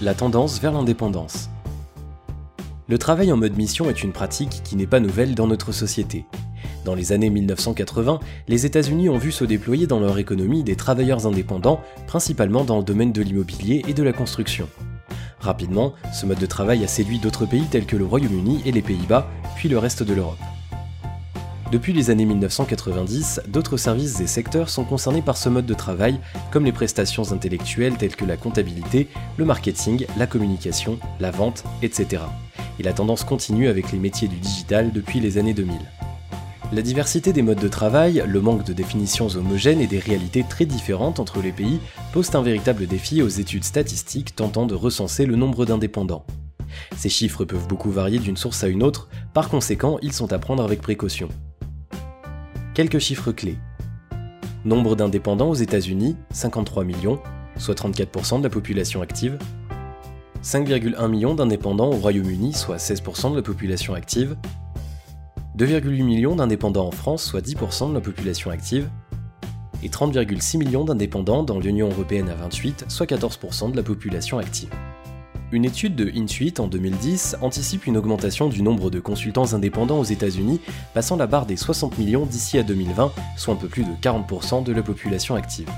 la tendance vers l'indépendance. Le travail en mode mission est une pratique qui n'est pas nouvelle dans notre société. Dans les années 1980, les États-Unis ont vu se déployer dans leur économie des travailleurs indépendants, principalement dans le domaine de l'immobilier et de la construction. Rapidement, ce mode de travail a séduit d'autres pays tels que le Royaume-Uni et les Pays-Bas, puis le reste de l'Europe. Depuis les années 1990, d'autres services et secteurs sont concernés par ce mode de travail, comme les prestations intellectuelles telles que la comptabilité, le marketing, la communication, la vente, etc. Et la tendance continue avec les métiers du digital depuis les années 2000. La diversité des modes de travail, le manque de définitions homogènes et des réalités très différentes entre les pays posent un véritable défi aux études statistiques tentant de recenser le nombre d'indépendants. Ces chiffres peuvent beaucoup varier d'une source à une autre, par conséquent ils sont à prendre avec précaution. Quelques chiffres clés. Nombre d'indépendants aux États-Unis, 53 millions, soit 34% de la population active. 5,1 millions d'indépendants au Royaume-Uni, soit 16% de la population active. 2,8 millions d'indépendants en France, soit 10% de la population active, et 30,6 millions d'indépendants dans l'Union européenne à 28, soit 14% de la population active. Une étude de Intuit en 2010 anticipe une augmentation du nombre de consultants indépendants aux États-Unis, passant la barre des 60 millions d'ici à 2020, soit un peu plus de 40% de la population active.